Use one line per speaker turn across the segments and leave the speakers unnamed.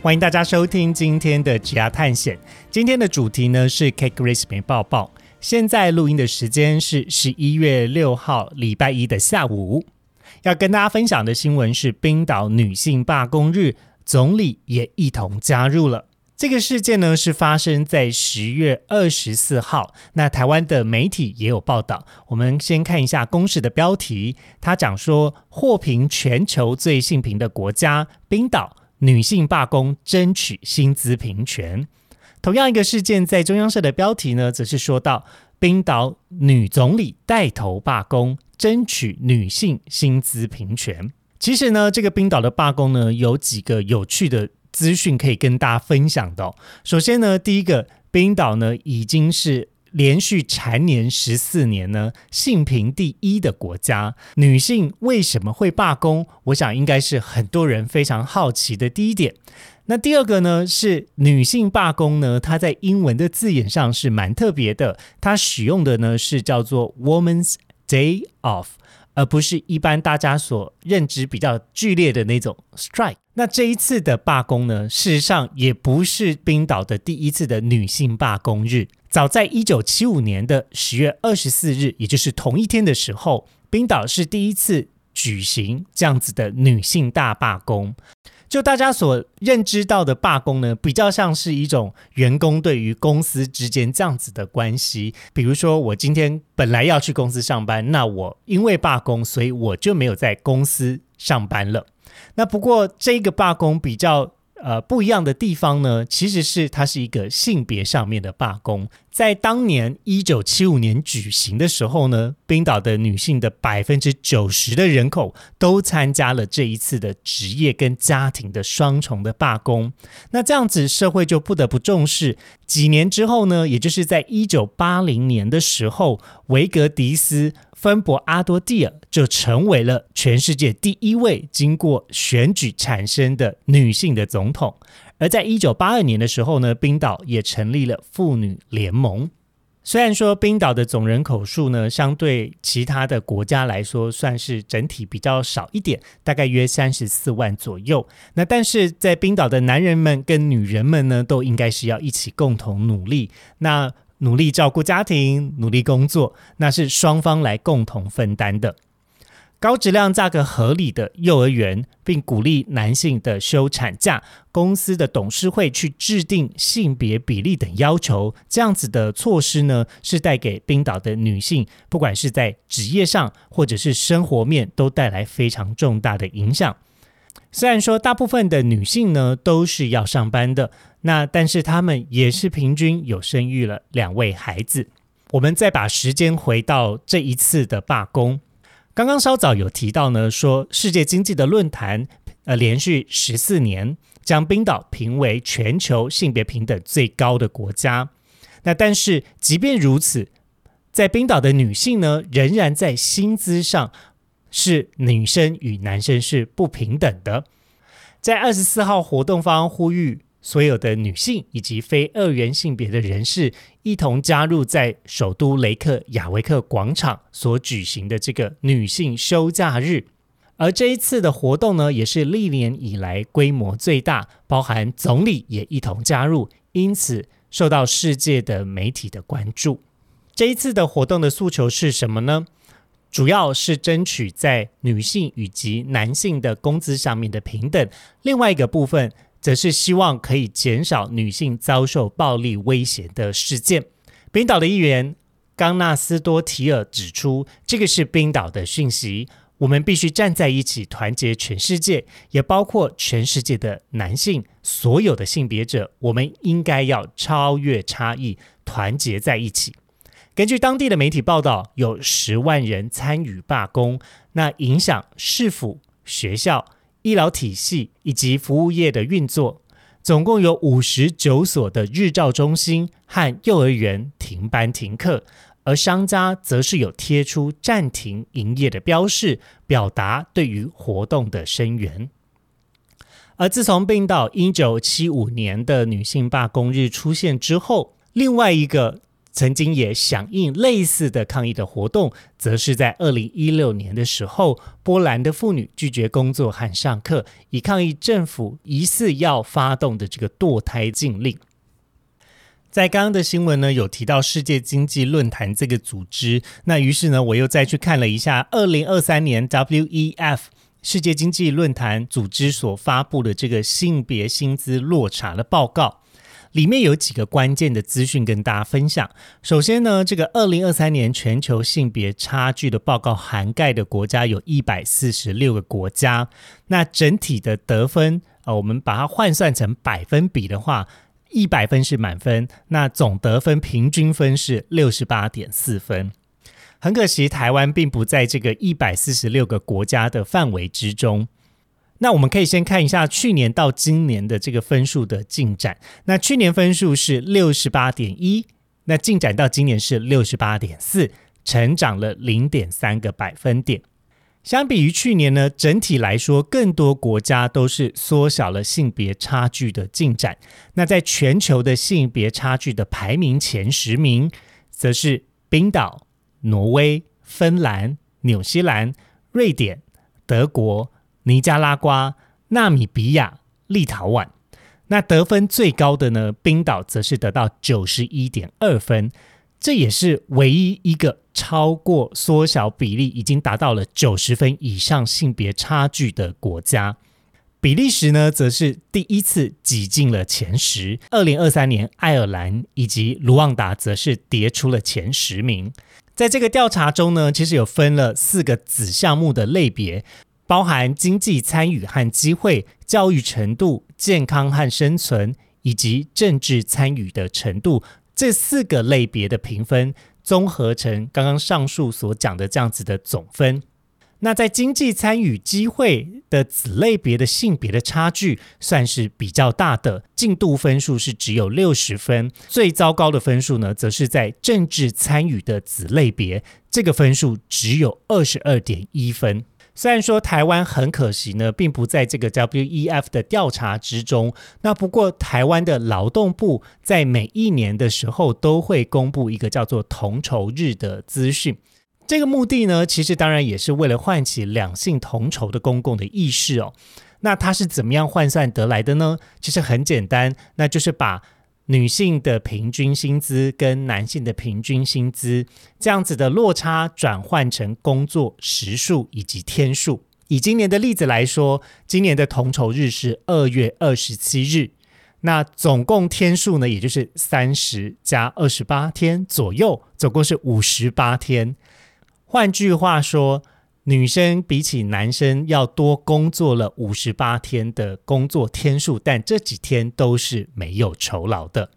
欢迎大家收听今天的职涯探险。今天的主题呢是 Cake Grace 没抱抱。现在录音的时间是十一月六号礼拜一的下午。要跟大家分享的新闻是冰岛女性罢工日，总理也一同加入了。这个事件呢是发生在十月二十四号。那台湾的媒体也有报道。我们先看一下公示的标题，他讲说获评全球最性平的国家冰岛。女性罢工争取薪资平权。同样一个事件，在中央社的标题呢，则是说到冰岛女总理带头罢工，争取女性薪资平权。其实呢，这个冰岛的罢工呢，有几个有趣的资讯可以跟大家分享的。首先呢，第一个，冰岛呢已经是。连续蝉联十四年呢，性平第一的国家，女性为什么会罢工？我想应该是很多人非常好奇的第一点。那第二个呢，是女性罢工呢，它在英文的字眼上是蛮特别的，它使用的呢是叫做 Women's Day Off，而不是一般大家所认知比较剧烈的那种 strike。那这一次的罢工呢，事实上也不是冰岛的第一次的女性罢工日。早在一九七五年的十月二十四日，也就是同一天的时候，冰岛是第一次举行这样子的女性大罢工。就大家所认知到的罢工呢，比较像是一种员工对于公司之间这样子的关系。比如说，我今天本来要去公司上班，那我因为罢工，所以我就没有在公司上班了。那不过这个罢工比较。呃，不一样的地方呢，其实是它是一个性别上面的罢工。在当年一九七五年举行的时候呢，冰岛的女性的百分之九十的人口都参加了这一次的职业跟家庭的双重的罢工。那这样子，社会就不得不重视。几年之后呢，也就是在一九八零年的时候，维格迪斯。芬博阿多蒂尔就成为了全世界第一位经过选举产生的女性的总统。而在一九八二年的时候呢，冰岛也成立了妇女联盟。虽然说冰岛的总人口数呢，相对其他的国家来说，算是整体比较少一点，大概约三十四万左右。那但是在冰岛的男人们跟女人们呢，都应该是要一起共同努力。那努力照顾家庭，努力工作，那是双方来共同分担的。高质量、价格合理的幼儿园，并鼓励男性的休产假，公司的董事会去制定性别比例等要求，这样子的措施呢，是带给冰岛的女性，不管是在职业上或者是生活面，都带来非常重大的影响。虽然说大部分的女性呢都是要上班的，那但是她们也是平均有生育了两位孩子。我们再把时间回到这一次的罢工，刚刚稍早有提到呢，说世界经济的论坛呃连续十四年将冰岛评为全球性别平等最高的国家。那但是即便如此，在冰岛的女性呢仍然在薪资上。是女生与男生是不平等的。在二十四号活动方呼吁所有的女性以及非二元性别的人士一同加入在首都雷克雅维克广场所举行的这个女性休假日。而这一次的活动呢，也是历年以来规模最大，包含总理也一同加入，因此受到世界的媒体的关注。这一次的活动的诉求是什么呢？主要是争取在女性以及男性的工资上面的平等，另外一个部分则是希望可以减少女性遭受暴力威胁的事件。冰岛的议员冈纳斯多提尔指出，这个是冰岛的讯息，我们必须站在一起，团结全世界，也包括全世界的男性，所有的性别者，我们应该要超越差异，团结在一起。根据当地的媒体报道，有十万人参与罢工，那影响市府、学校、医疗体系以及服务业的运作。总共有五十九所的日照中心和幼儿园停班停课，而商家则是有贴出暂停营业的标示，表达对于活动的声援。而自从冰岛一九七五年的女性罢工日出现之后，另外一个。曾经也响应类似的抗议的活动，则是在二零一六年的时候，波兰的妇女拒绝工作和上课，以抗议政府疑似要发动的这个堕胎禁令。在刚刚的新闻呢，有提到世界经济论坛这个组织，那于是呢，我又再去看了一下二零二三年 WEF 世界经济论坛组织所发布的这个性别薪资落差的报告。里面有几个关键的资讯跟大家分享。首先呢，这个二零二三年全球性别差距的报告涵盖的国家有一百四十六个国家。那整体的得分啊，我们把它换算成百分比的话，一百分是满分，那总得分平均分是六十八点四分。很可惜，台湾并不在这个一百四十六个国家的范围之中。那我们可以先看一下去年到今年的这个分数的进展。那去年分数是六十八点一，那进展到今年是六十八点四，成长了零点三个百分点。相比于去年呢，整体来说，更多国家都是缩小了性别差距的进展。那在全球的性别差距的排名前十名，则是冰岛、挪威、芬兰、纽西兰、瑞典、德国。尼加拉瓜、纳米比亚、立陶宛，那得分最高的呢？冰岛则是得到九十一点二分，这也是唯一一个超过缩小比例已经达到了九十分以上性别差距的国家。比利时呢，则是第一次挤进了前十。二零二三年，爱尔兰以及卢旺达则是跌出了前十名。在这个调查中呢，其实有分了四个子项目的类别。包含经济参与和机会、教育程度、健康和生存，以及政治参与的程度这四个类别的评分，综合成刚刚上述所讲的这样子的总分。那在经济参与机会的子类别的性别的差距算是比较大的，进度分数是只有六十分。最糟糕的分数呢，则是在政治参与的子类别，这个分数只有二十二点一分。虽然说台湾很可惜呢，并不在这个 WEF 的调查之中。那不过台湾的劳动部在每一年的时候都会公布一个叫做同酬日的资讯。这个目的呢，其实当然也是为了唤起两性同酬的公共的意识哦。那它是怎么样换算得来的呢？其实很简单，那就是把。女性的平均薪资跟男性的平均薪资这样子的落差转换成工作时数以及天数。以今年的例子来说，今年的同酬日是二月二十七日，那总共天数呢，也就是三十加二十八天左右，总共是五十八天。换句话说。女生比起男生要多工作了五十八天的工作天数，但这几天都是没有酬劳的。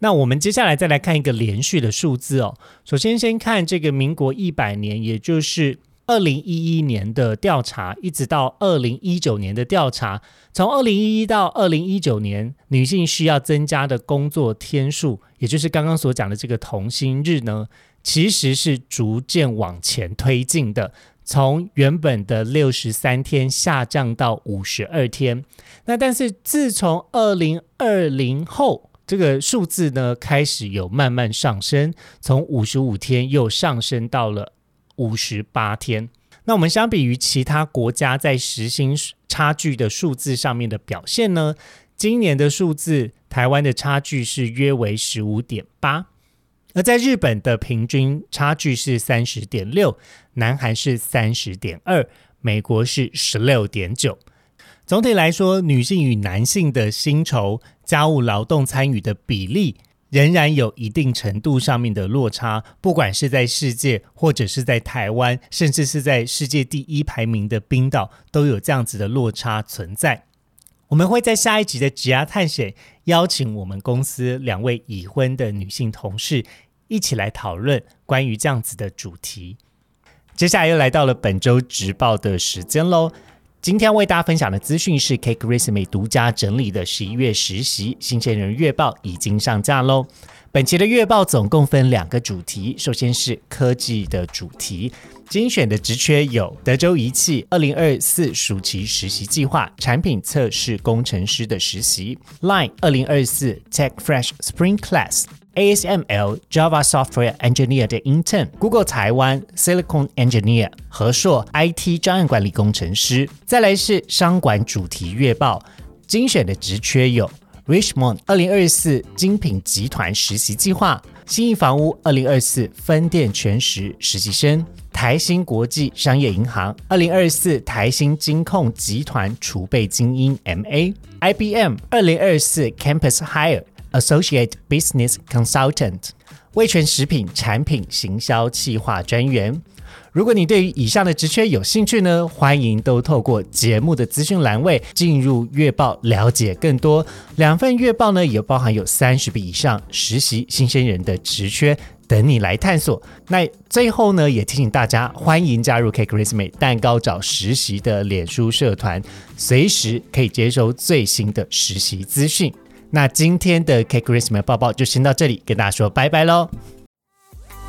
那我们接下来再来看一个连续的数字哦。首先，先看这个民国一百年，也就是二零一一年的调查，一直到二零一九年的调查。从二零一一到二零一九年，女性需要增加的工作天数，也就是刚刚所讲的这个同心日呢，其实是逐渐往前推进的。从原本的六十三天下降到五十二天，那但是自从二零二零后，这个数字呢开始有慢慢上升，从五十五天又上升到了五十八天。那我们相比于其他国家在时薪差距的数字上面的表现呢，今年的数字台湾的差距是约为十五点八。而在日本的平均差距是三十点六，南韩是三十点二，美国是十六点九。总体来说，女性与男性的薪酬、家务劳动参与的比例仍然有一定程度上面的落差。不管是在世界，或者是在台湾，甚至是在世界第一排名的冰岛，都有这样子的落差存在。我们会在下一集的职涯探险邀请我们公司两位已婚的女性同事。一起来讨论关于这样子的主题。接下来又来到了本周直报的时间喽。今天为大家分享的资讯是 Cake Resume 独家整理的十一月实习新鲜人月报已经上架喽。本期的月报总共分两个主题，首先是科技的主题，精选的职缺有德州仪器二零二四暑期实习计划产品测试工程师的实习，Line 二零二四 Tech Fresh Spring Class。ASML Java Software Engineer 的 Intern，Google 台湾 Silicon Engineer 和硕 IT 专案管理工程师。再来是商管主题月报精选的职缺有 Richmond 二零二四精品集团实习计划，新意房屋二零二四分店全时实习生，台新国际商业银行二零二四台新金控集团储备精英 MA，IBM 二零二四 Campus Hire。Associate Business Consultant，味全食品产品行销企划专员。如果你对于以上的职缺有兴趣呢，欢迎都透过节目的资讯栏位进入月报了解更多。两份月报呢，也包含有三十笔以上实习新鲜人的职缺等你来探索。那最后呢，也提醒大家，欢迎加入 Cake Resume 蛋糕找实习的脸书社团，随时可以接收最新的实习资讯。那今天的 K Christmas 报报就先到这里，跟大家说拜拜喽。